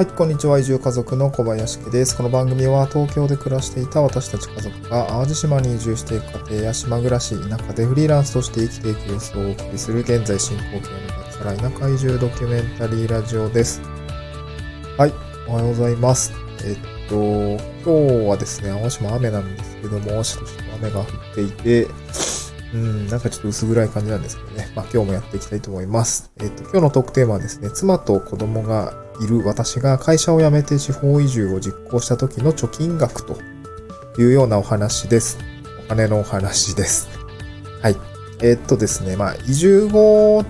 はい、こんにちは。移住家族の小林家です。この番組は東京で暮らしていた私たち家族が淡路島に移住していく家庭や島暮らし、田舎でフリーランスとして生きていく様子をお送りする現在進行形の脱サラ田舎移住ドキュメンタリーラジオです。はい、おはようございます。えっと、今日はですね、淡路島雨なんですけども、しとしと雨が降っていて、うん、なんかちょっと薄暗い感じなんですけどね。まあ今日もやっていきたいと思います。えっと、今日のトークテーマはですね、妻と子供がいる私が会社を辞めて地方移住を実行した時の貯金額というようなお話です。お金のお話です。はい。えっとですね、まあ移住後、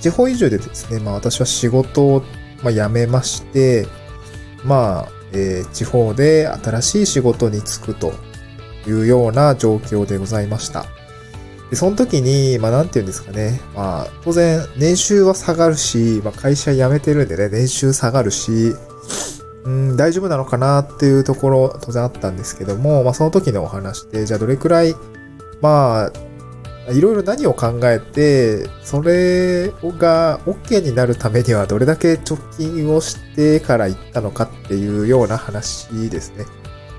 地方移住でですね、まあ私は仕事を、ま、辞めまして、まあ、えー地方で新しい仕事に就くというような状況でございました。で、その時に、まあ、なんて言うんですかね。まあ、当然、年収は下がるし、まあ、会社辞めてるんでね、年収下がるし、うん、大丈夫なのかなっていうところ、当然あったんですけども、まあ、その時のお話で、じゃあどれくらい、まあ、いろいろ何を考えて、それが OK になるためにはどれだけ貯金をしてから行ったのかっていうような話ですね。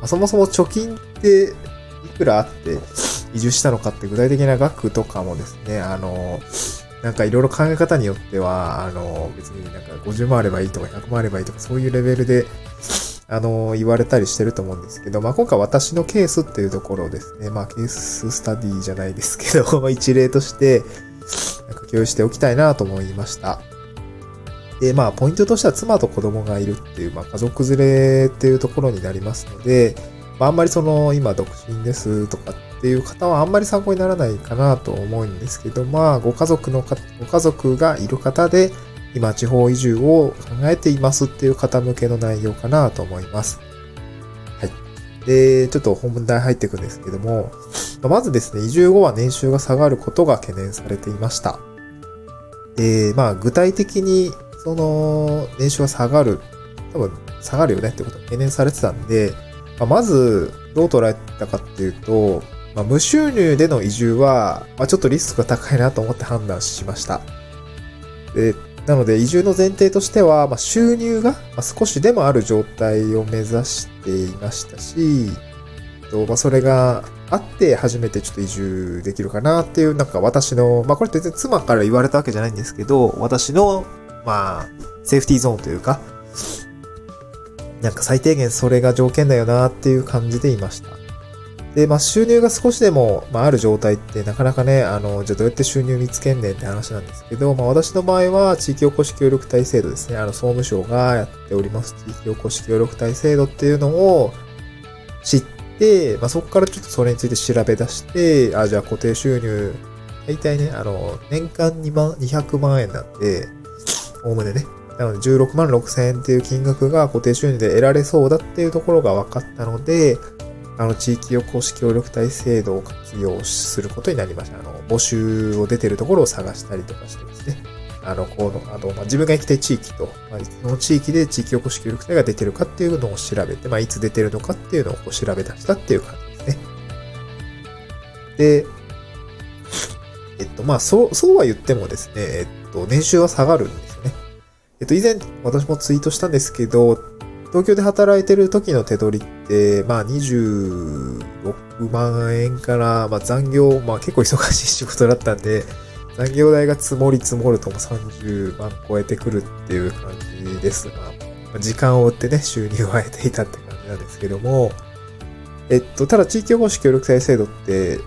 まそもそも貯金っていくらあって移住したのかって具体的な額とかもですね、あの、なんかいろいろ考え方によっては、あの、別になんか50万あればいいとか100万あればいいとかそういうレベルで、あの、言われたりしてると思うんですけど、まあ今回私のケースっていうところですね、まあケーススタディじゃないですけど、一例として、なんか共有しておきたいなと思いました。で、まあポイントとしては妻と子供がいるっていう、まあ家族連れっていうところになりますので、まああんまりその今独身ですとかっていう方はあんまり参考にならないかなと思うんですけど、まあご家族のか、ご家族がいる方で、今地方移住を考えていますっていう方向けの内容かなと思います。はい。で、ちょっと本題入っていくんですけども、ままずですね、移住後は年収が下がることが懸念されていました。で、まあ具体的にその年収が下がる、多分下がるよねってことが懸念されてたんで、まあまずどう捉えたかっていうと、まあ、無収入での移住は、まあ、ちょっとリスクが高いなと思って判断しました。で、なので移住の前提としては、まあ、収入が少しでもある状態を目指していましたし、まあ、それがあって初めてちょっと移住できるかなっていう、なんか私の、まあこれ全然妻から言われたわけじゃないんですけど、私の、まあ、セーフティーゾーンというか、なんか最低限それが条件だよなっていう感じでいました。で、まあ収入が少しでも、まあ、ある状態ってなかなかね、あの、じゃあどうやって収入見つけんねんって話なんですけど、まあ私の場合は地域おこし協力隊制度ですね。あの、総務省がやっております地域おこし協力隊制度っていうのを知って、まあそこからちょっとそれについて調べ出して、あ、じゃあ固定収入、大体ね、あの、年間2万、200万円なんで、おおむねね。なので16万6千円っていう金額が固定収入で得られそうだっていうところが分かったので、あの、地域おこし協力隊制度を活用することになりました。あの、募集を出てるところを探したりとかしてですね。あの、この、あと、まあ、自分が行きたい地域と、まあ、その地域で地域おこし協力隊が出てるかっていうのを調べて、まあ、いつ出てるのかっていうのをこう調べ出したっていう感じですね。で、えっと、まあ、そう、そうは言ってもですね、えっと、年収は下がるんですよね。えっと、以前、私もツイートしたんですけど、東京で働いてる時の手取りって、まあ26万円から、まあ残業、まあ結構忙しい仕事だったんで、残業代が積もり積もるともう30万超えてくるっていう感じですが、まあ時間を追ってね、収入を得ていたって感じなんですけども、えっと、ただ地域おこし協力隊制度って、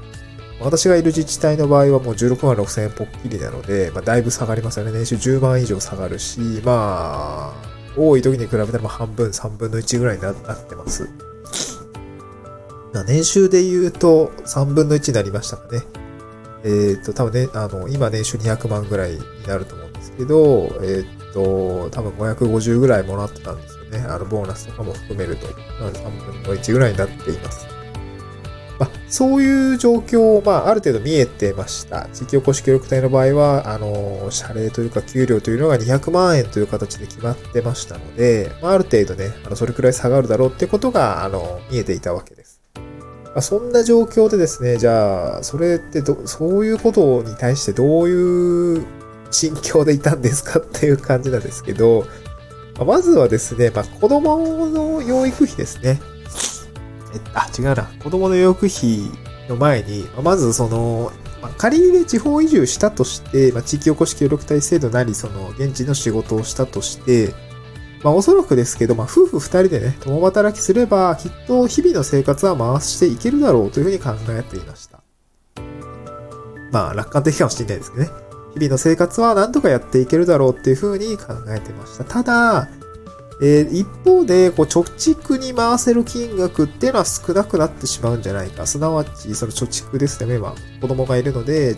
私がいる自治体の場合はもう16万6千円ぽっきりなので、まあ、だいぶ下がりますよね。年収10万以上下がるし、まあ、多い時に比べたらまあ半分、3分の1ぐらいになってます。年収で言うと3分の1になりましたかね。えっ、と、多分ね、あの、今年収200万ぐらいになると思うんですけど、えっ、と、多分550ぐらいもらってたんですよね。あの、ボーナスとかも含めると。なので3分の1ぐらいになっています。そういう状況を、まあ、ある程度見えてました。地域おこし協力隊の場合は、あの、謝礼というか給料というのが200万円という形で決まってましたので、まあ、ある程度ね、あの、それくらい下がるだろうってことが、あの、見えていたわけです。まあ、そんな状況でですね、じゃあ、それってど、そういうことに対してどういう心境でいたんですかっていう感じなんですけど、まずはですね、まあ、子供の養育費ですね。えあ、違うな。子供の養育費の前に、まずその、まあ、仮にね、地方移住したとして、まあ、地域おこし協力隊制度なり、その、現地の仕事をしたとして、まあ、おそらくですけど、まあ、夫婦二人でね、共働きすれば、きっと日々の生活は回していけるだろうというふうに考えていました。まあ、楽観的かもしれないですけどね。日々の生活は何とかやっていけるだろうっていうふうに考えてました。ただ、えー、一方で、こう、貯蓄に回せる金額っていうのは少なくなってしまうんじゃないか。すなわち、その貯蓄ですね。今、子供がいるので、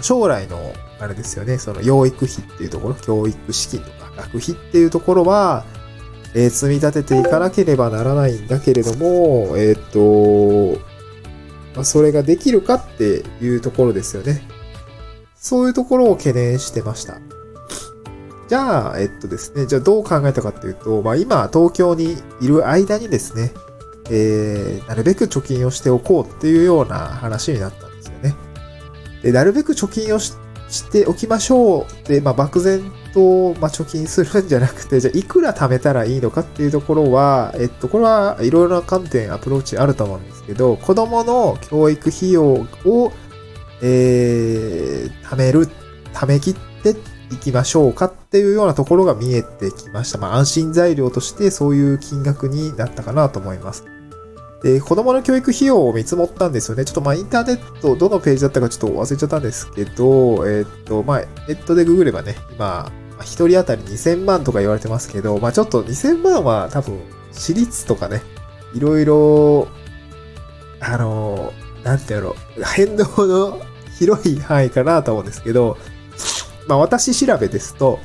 将来の、あれですよね、その養育費っていうところ、教育資金とか学費っていうところは、えー、積み立てていかなければならないんだけれども、えっ、と、まあ、それができるかっていうところですよね。そういうところを懸念してました。じゃあ、えっとですね、じゃあどう考えたかっていうと、まあ今東京にいる間にですね、えー、なるべく貯金をしておこうっていうような話になったんですよね。で、なるべく貯金をしておきましょう。で、まあ漠然と、まあ、貯金するんじゃなくて、じゃあいくら貯めたらいいのかっていうところは、えっと、これはいろいろな観点、アプローチあると思うんですけど、子供の教育費用を、えー、貯める、貯め切っていきましょうかっていうようなところが見えてきました。まあ、安心材料としてそういう金額になったかなと思います。で、子供の教育費用を見積もったんですよね。ちょっとまあインターネット、どのページだったかちょっと忘れちゃったんですけど、えー、っと、まあ、ネットでググればね、今、一人当たり2000万とか言われてますけど、まあちょっと2000万は多分、私立とかね、いろいろ、あの、なんてやろう、変動の広い範囲かなと思うんですけど、まあ私調べですと、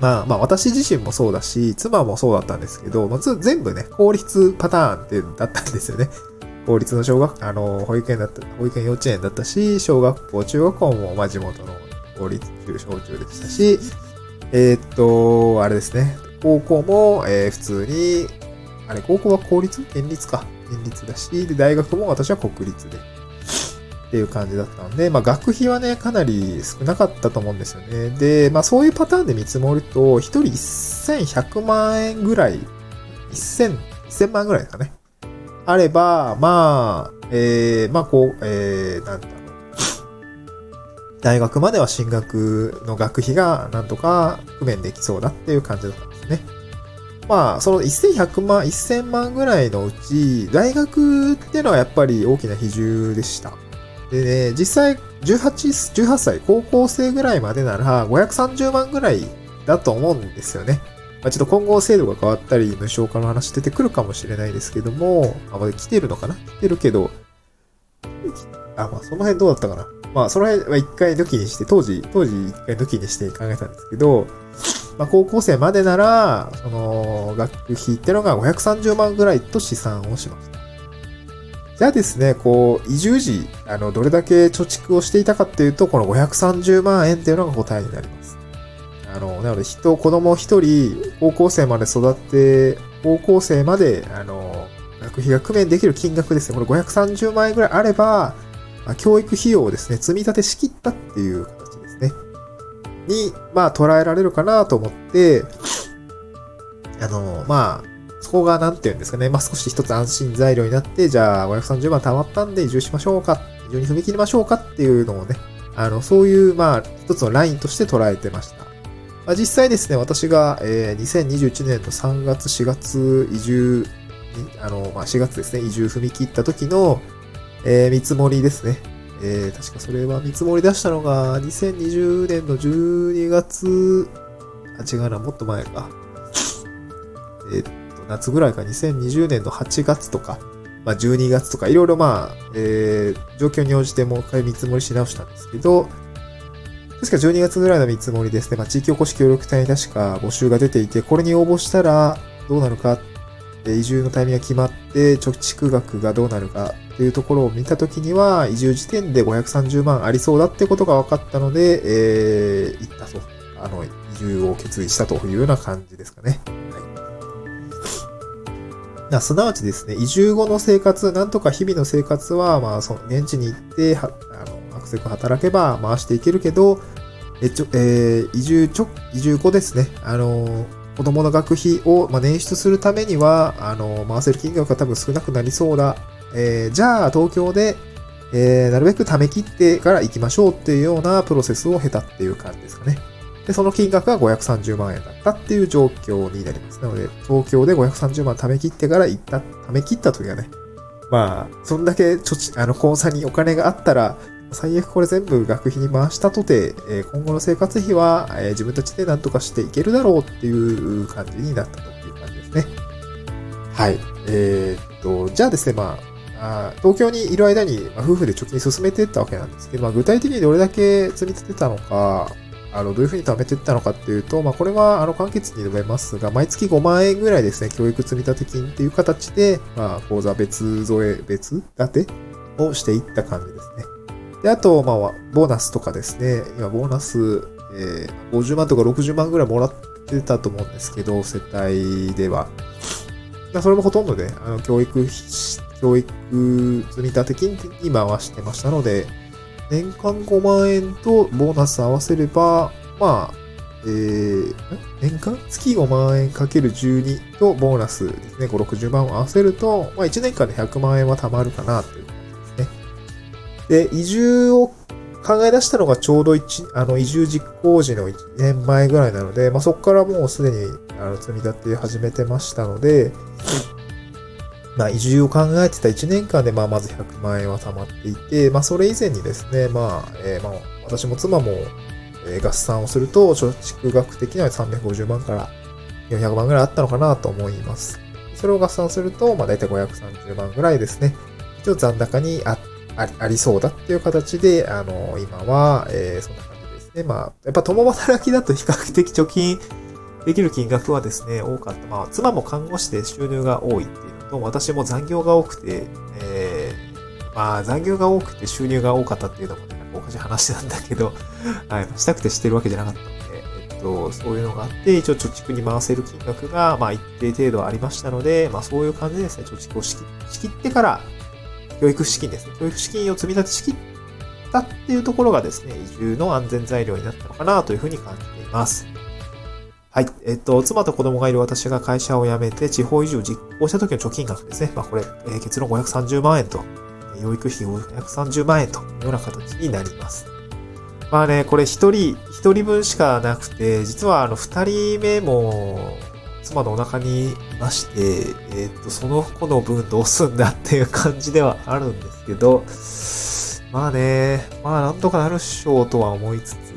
まあまあ私自身もそうだし、妻もそうだったんですけど、まず全部ね、公立パターンってだったんですよね。公立の小学、あの、保育園だった、保育園幼稚園だったし、小学校、中学校も、まあ地元の公立中小中でしたし、えー、っと、あれですね、高校も、えー、普通に、あれ、高校は公立？県立か。県立だし、で、大学も私は国立で。っていう感じだったので、まあ学費はね、かなり少なかったと思うんですよね。で、まあそういうパターンで見積もると、1人1100万円ぐらい、1000、1000万ぐらいですかね。あれば、まあ、えー、まあこう、えー、なんだろう。大学までは進学の学費がなんとか工面できそうだっていう感じだったんですね。まあ、その1100万、1000万ぐらいのうち、大学っていうのはやっぱり大きな比重でした。でね、実際18、18歳、高校生ぐらいまでなら530万ぐらいだと思うんですよね。まあ、ちょっと今後制度が変わったり、無償化の話出てくるかもしれないですけども、あ、まだ来てるのかな？来てるけど、あ、まあその辺どうだったかな？まあその辺は一回抜きにして、当時、当時一回抜きにして考えたんですけど、まあ高校生までなら、その、学費ってのが530万ぐらいと試算をしました。じゃあですね、こう、移住時、あの、どれだけ貯蓄をしていたかっていうと、この530万円っていうのが答えになります。あの、なので、人、子供一人、高校生まで育って、高校生まで、あの、学費が工面できる金額ですね。これ530万円ぐらいあれば、まあ、教育費用をですね、積み立てしきったっていう形ですね。に、まあ、捉えられるかなと思って、あの、まあ、そこが何て言うんですかね、まあ、少し一つ安心材料になって、じゃあ530万貯まったんで移住しましょうか、移住に踏み切りましょうかっていうのをね、あの、そういう、まあ、一つのラインとして捉えてました。まあ、実際ですね、私が、えー、2021年の3月、4月移住、あの、まあ、4月ですね、移住踏み切った時の、えー、見積もりですね。えー、確かそれは見積もり出したのが2020年の12月、あ、違うな、もっと前か。えー、夏ぐらいか2020年の8月とか、まあ、12月とか、いろいろまあ、えー、状況に応じてもう一回見積もりし直したんですけど、確か12月ぐらいの見積もりですね、まあ、地域おこし協力隊に確か募集が出ていて、これに応募したらどうなるか、移住のタイミングが決まって、貯蓄額がどうなるかっていうところを見たときには、移住時点で530万ありそうだってことが分かったので、えー、行ったと。あの、移住を決意したというような感じですかね。すなわちですね、移住後の生活、なんとか日々の生活は、まあ、その、現地に行って、は、あの、アクセク働けば回していけるけど、え、ちょ、えー、移住ちょ、移住後ですね、あの、子供の学費を、まあ、捻出するためには、あの、回せる金額が多分少なくなりそうだ。えー、じゃあ、東京で、えー、なるべく貯め切ってから行きましょうっていうようなプロセスを経たっていう感じですかね。で、その金額が530万円だったっていう状況になります。なので、東京で530万貯め切ってから行った、貯め切った時はね、まあ、そんだけ貯ち、あの、口座にお金があったら、最悪これ全部学費に回したとて、え今後の生活費は、え自分たちで何とかしていけるだろうっていう感じになったという感じですね。はい。えー、っと、じゃあですね、まあ、あ東京にいる間に、ま夫婦で貯金進めていったわけなんですけど、まあ、具体的にどれだけ積み立てたのか、あの、どういうふうに貯めていったのかっていうと、まあ、これは、あの、簡潔に述べますが、毎月5万円ぐらいですね、教育積立金っていう形で、まあ、口座別添え、別立てをしていった感じですね。で、あと、まあ、ボーナスとかですね、今、ボーナス、えー、50万とか60万ぐらいもらってたと思うんですけど、世帯では。それもほとんどね、あの、教育、教育積立金に回してましたので、年間5万円とボーナス合わせれば、まあ、えー、年間？月5万円かける12とボーナスですね、5、60万を合わせると、まあ1年間で100万円は貯まるかなという感じですね。で、移住を考え出したのがちょうど1、あの、移住実行時の1年前ぐらいなので、まあそこからもうすでにあの積み立て始めてましたので、まあ、移住を考えてた1年間で、まあ、まず100万円は貯まっていて、まあ、それ以前にですね、まあ、えー、まあ、私も妻も、え、合算をすると、貯蓄額的には350万から400万ぐらいあったのかなと思います。それを合算すると、まあ、だいたい530万ぐらいですね。一応残高にあありそうだっていう形で、あの、今は、えー、そんな感じですね。まあ、やっぱ共働きだと比較的貯金できる金額はですね、多かった。まあ、妻も看護師で収入が多いっていうと、私も残業が多くて、えー、まあ残業が多くて収入が多かったっていうのもね、おかしい話なんだけど、はい、したくてしてるわけじゃなかったので、えっと、そういうのがあって、一応貯蓄に回せる金額が、まあ一定程度ありましたので、まあそういう感じですね、貯蓄を仕切ってから、教育資金ですね、教育資金を積み立てしきったっていうところがですね、移住の安全材料になったのかなというふうに感じています。はい。えっと、妻と子供がいる私が会社を辞めて地方移住を実行した時の貯金額ですね。まあこれ、えー、結論530万円と、養育費530万円というような形になります。まあね、これ一人、一人分しかなくて、実はあの二人目も妻のお腹にいまして、えっと、その子の分どうすんだっていう感じではあるんですけど、まあね、まあなんとかなるっしょとは思いつつ、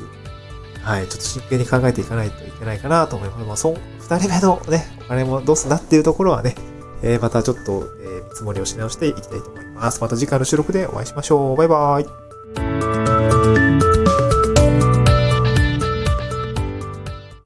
はい、ちょっと真剣に考えていかないといけないかなと思います。まあ、そう、二人目のね、お金もどうすんだっていうところはね、えー、またちょっと、えー、見積もりをし直していきたいと思います。また次回の収録でお会いしましょう。バイバーイ。